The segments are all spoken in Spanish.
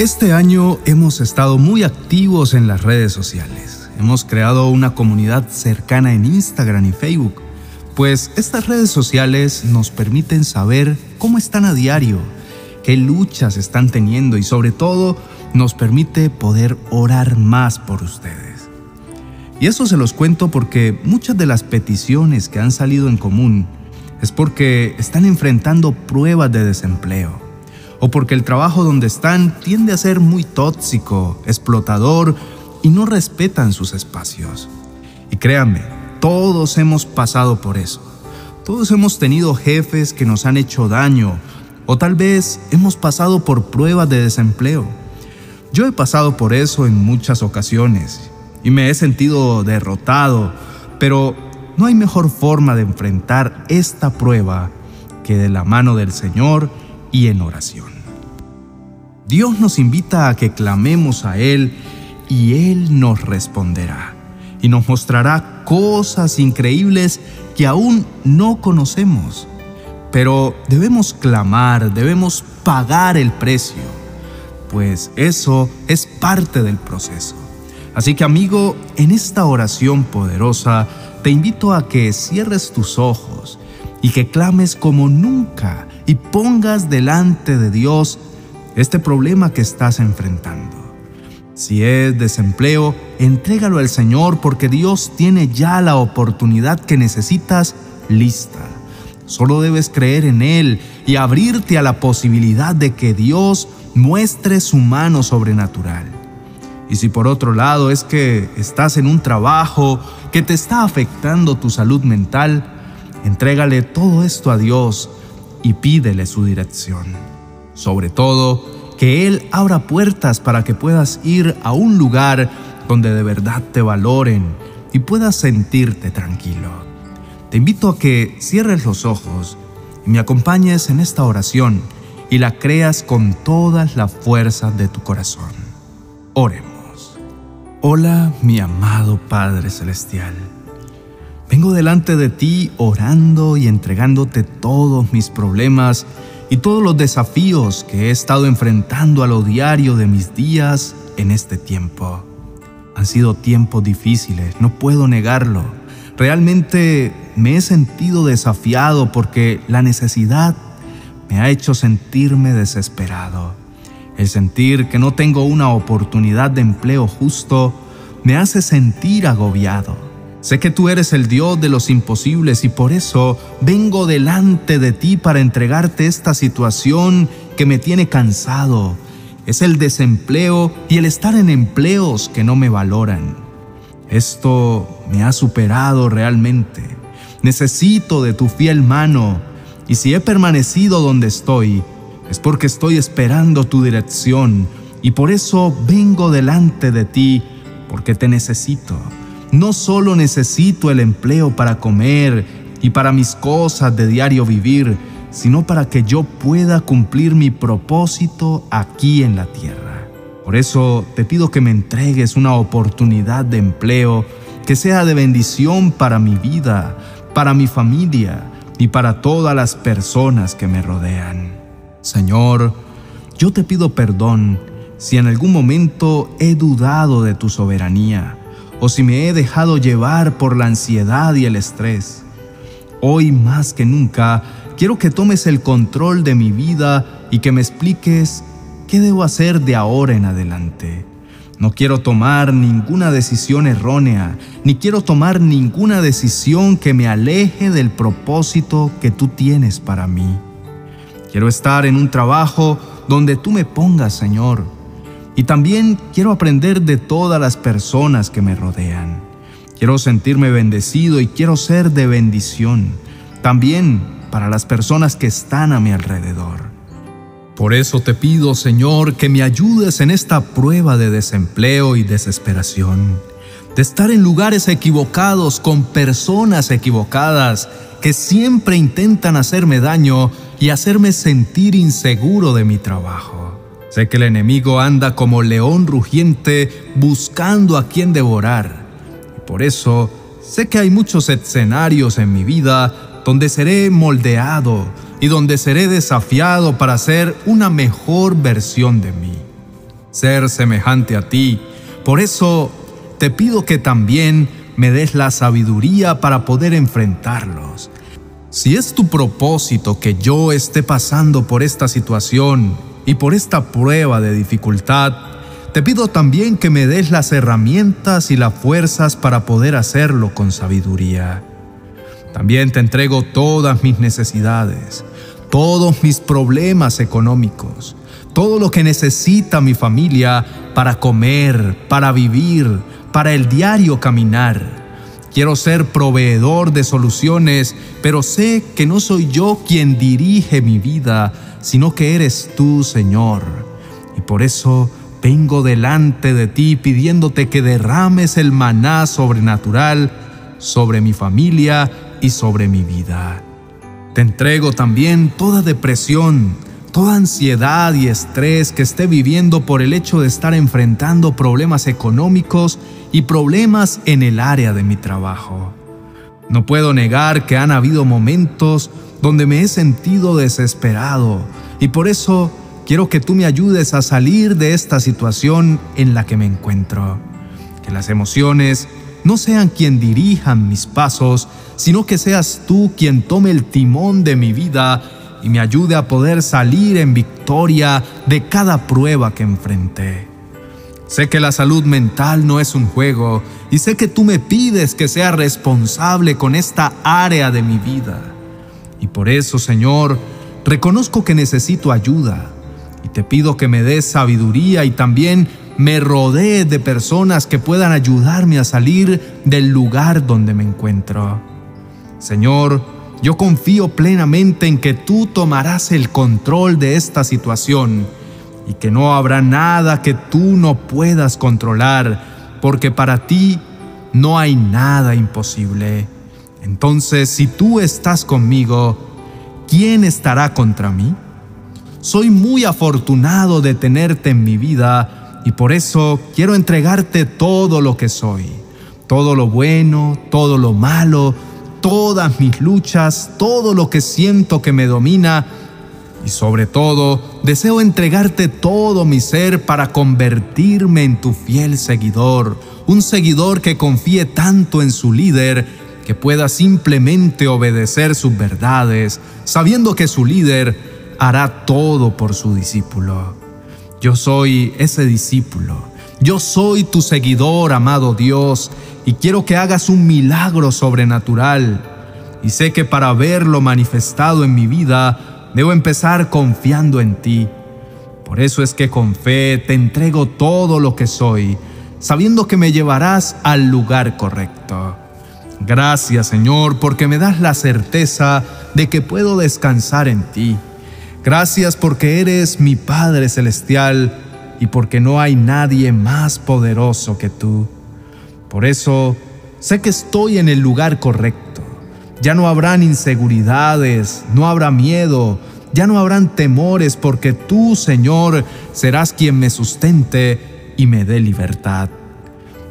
Este año hemos estado muy activos en las redes sociales. Hemos creado una comunidad cercana en Instagram y Facebook, pues estas redes sociales nos permiten saber cómo están a diario, qué luchas están teniendo y sobre todo nos permite poder orar más por ustedes. Y eso se los cuento porque muchas de las peticiones que han salido en común es porque están enfrentando pruebas de desempleo o porque el trabajo donde están tiende a ser muy tóxico, explotador y no respetan sus espacios. Y créanme, todos hemos pasado por eso. Todos hemos tenido jefes que nos han hecho daño o tal vez hemos pasado por pruebas de desempleo. Yo he pasado por eso en muchas ocasiones y me he sentido derrotado, pero no hay mejor forma de enfrentar esta prueba que de la mano del Señor y en oración. Dios nos invita a que clamemos a Él y Él nos responderá y nos mostrará cosas increíbles que aún no conocemos. Pero debemos clamar, debemos pagar el precio, pues eso es parte del proceso. Así que amigo, en esta oración poderosa te invito a que cierres tus ojos y que clames como nunca y pongas delante de Dios este problema que estás enfrentando. Si es desempleo, entrégalo al Señor porque Dios tiene ya la oportunidad que necesitas lista. Solo debes creer en Él y abrirte a la posibilidad de que Dios muestre su mano sobrenatural. Y si por otro lado es que estás en un trabajo que te está afectando tu salud mental, entrégale todo esto a Dios y pídele su dirección. Sobre todo, que Él abra puertas para que puedas ir a un lugar donde de verdad te valoren y puedas sentirte tranquilo. Te invito a que cierres los ojos y me acompañes en esta oración y la creas con todas las fuerzas de tu corazón. Oremos. Hola mi amado Padre Celestial. Vengo delante de ti orando y entregándote todos mis problemas y todos los desafíos que he estado enfrentando a lo diario de mis días en este tiempo. Han sido tiempos difíciles, no puedo negarlo. Realmente me he sentido desafiado porque la necesidad me ha hecho sentirme desesperado. El sentir que no tengo una oportunidad de empleo justo me hace sentir agobiado. Sé que tú eres el Dios de los imposibles y por eso vengo delante de ti para entregarte esta situación que me tiene cansado. Es el desempleo y el estar en empleos que no me valoran. Esto me ha superado realmente. Necesito de tu fiel mano y si he permanecido donde estoy, es porque estoy esperando tu dirección y por eso vengo delante de ti porque te necesito. No solo necesito el empleo para comer y para mis cosas de diario vivir, sino para que yo pueda cumplir mi propósito aquí en la tierra. Por eso te pido que me entregues una oportunidad de empleo que sea de bendición para mi vida, para mi familia y para todas las personas que me rodean. Señor, yo te pido perdón si en algún momento he dudado de tu soberanía o si me he dejado llevar por la ansiedad y el estrés. Hoy más que nunca quiero que tomes el control de mi vida y que me expliques qué debo hacer de ahora en adelante. No quiero tomar ninguna decisión errónea, ni quiero tomar ninguna decisión que me aleje del propósito que tú tienes para mí. Quiero estar en un trabajo donde tú me pongas, Señor, y también quiero aprender de todas las personas que me rodean. Quiero sentirme bendecido y quiero ser de bendición. También para las personas que están a mi alrededor. Por eso te pido, Señor, que me ayudes en esta prueba de desempleo y desesperación, de estar en lugares equivocados con personas equivocadas que siempre intentan hacerme daño y hacerme sentir inseguro de mi trabajo. Sé que el enemigo anda como león rugiente buscando a quien devorar. Y por eso sé que hay muchos escenarios en mi vida donde seré moldeado y donde seré desafiado para ser una mejor versión de mí. ser semejante a ti. Por eso te pido que también me des la sabiduría para poder enfrentarlos. Si es tu propósito que yo esté pasando por esta situación y por esta prueba de dificultad, te pido también que me des las herramientas y las fuerzas para poder hacerlo con sabiduría. También te entrego todas mis necesidades, todos mis problemas económicos, todo lo que necesita mi familia para comer, para vivir, para el diario caminar. Quiero ser proveedor de soluciones, pero sé que no soy yo quien dirige mi vida, sino que eres tú, Señor. Y por eso vengo delante de ti pidiéndote que derrames el maná sobrenatural sobre mi familia y sobre mi vida. Te entrego también toda depresión, toda ansiedad y estrés que esté viviendo por el hecho de estar enfrentando problemas económicos y problemas en el área de mi trabajo. No puedo negar que han habido momentos donde me he sentido desesperado y por eso quiero que tú me ayudes a salir de esta situación en la que me encuentro. Que las emociones no sean quien dirijan mis pasos, sino que seas tú quien tome el timón de mi vida y me ayude a poder salir en victoria de cada prueba que enfrenté. Sé que la salud mental no es un juego y sé que tú me pides que sea responsable con esta área de mi vida. Y por eso, Señor, reconozco que necesito ayuda y te pido que me des sabiduría y también me rodee de personas que puedan ayudarme a salir del lugar donde me encuentro. Señor, yo confío plenamente en que tú tomarás el control de esta situación y que no habrá nada que tú no puedas controlar, porque para ti no hay nada imposible. Entonces, si tú estás conmigo, ¿quién estará contra mí? Soy muy afortunado de tenerte en mi vida y por eso quiero entregarte todo lo que soy, todo lo bueno, todo lo malo, todas mis luchas, todo lo que siento que me domina y sobre todo deseo entregarte todo mi ser para convertirme en tu fiel seguidor, un seguidor que confíe tanto en su líder que pueda simplemente obedecer sus verdades, sabiendo que su líder hará todo por su discípulo. Yo soy ese discípulo, yo soy tu seguidor, amado Dios, y quiero que hagas un milagro sobrenatural. Y sé que para verlo manifestado en mi vida, debo empezar confiando en ti. Por eso es que con fe te entrego todo lo que soy, sabiendo que me llevarás al lugar correcto. Gracias Señor porque me das la certeza de que puedo descansar en ti. Gracias porque eres mi Padre Celestial y porque no hay nadie más poderoso que tú. Por eso sé que estoy en el lugar correcto. Ya no habrán inseguridades, no habrá miedo, ya no habrán temores, porque tú, Señor, serás quien me sustente y me dé libertad.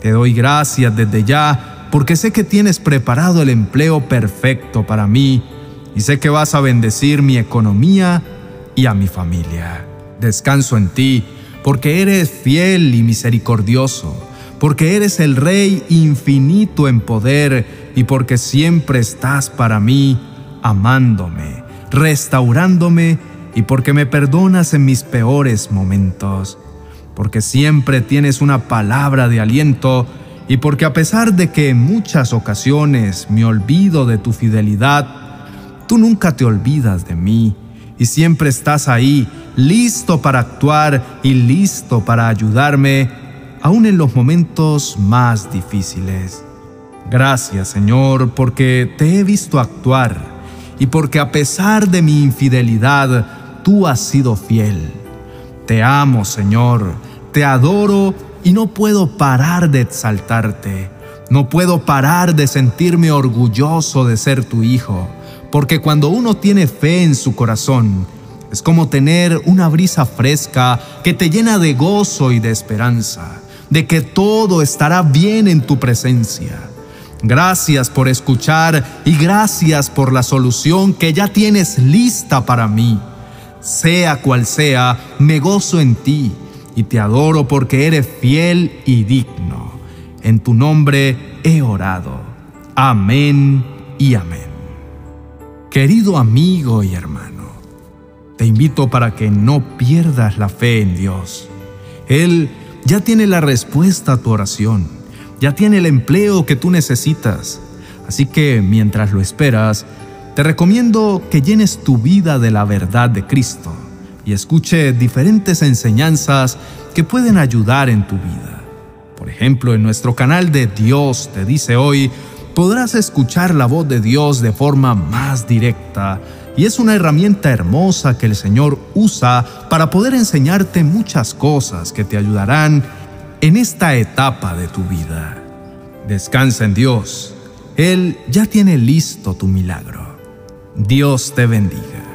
Te doy gracias desde ya, porque sé que tienes preparado el empleo perfecto para mí y sé que vas a bendecir mi economía y a mi familia. Descanso en ti, porque eres fiel y misericordioso porque eres el Rey infinito en poder y porque siempre estás para mí, amándome, restaurándome y porque me perdonas en mis peores momentos, porque siempre tienes una palabra de aliento y porque a pesar de que en muchas ocasiones me olvido de tu fidelidad, tú nunca te olvidas de mí y siempre estás ahí, listo para actuar y listo para ayudarme aún en los momentos más difíciles. Gracias Señor porque te he visto actuar y porque a pesar de mi infidelidad, tú has sido fiel. Te amo Señor, te adoro y no puedo parar de exaltarte. No puedo parar de sentirme orgulloso de ser tu hijo, porque cuando uno tiene fe en su corazón, es como tener una brisa fresca que te llena de gozo y de esperanza de que todo estará bien en tu presencia. Gracias por escuchar y gracias por la solución que ya tienes lista para mí. Sea cual sea, me gozo en ti y te adoro porque eres fiel y digno. En tu nombre he orado. Amén y amén. Querido amigo y hermano, te invito para que no pierdas la fe en Dios. Él ya tiene la respuesta a tu oración, ya tiene el empleo que tú necesitas. Así que mientras lo esperas, te recomiendo que llenes tu vida de la verdad de Cristo y escuche diferentes enseñanzas que pueden ayudar en tu vida. Por ejemplo, en nuestro canal de Dios te dice hoy, podrás escuchar la voz de Dios de forma más directa y es una herramienta hermosa que el Señor usa para poder enseñarte muchas cosas que te ayudarán en esta etapa de tu vida. Descansa en Dios. Él ya tiene listo tu milagro. Dios te bendiga.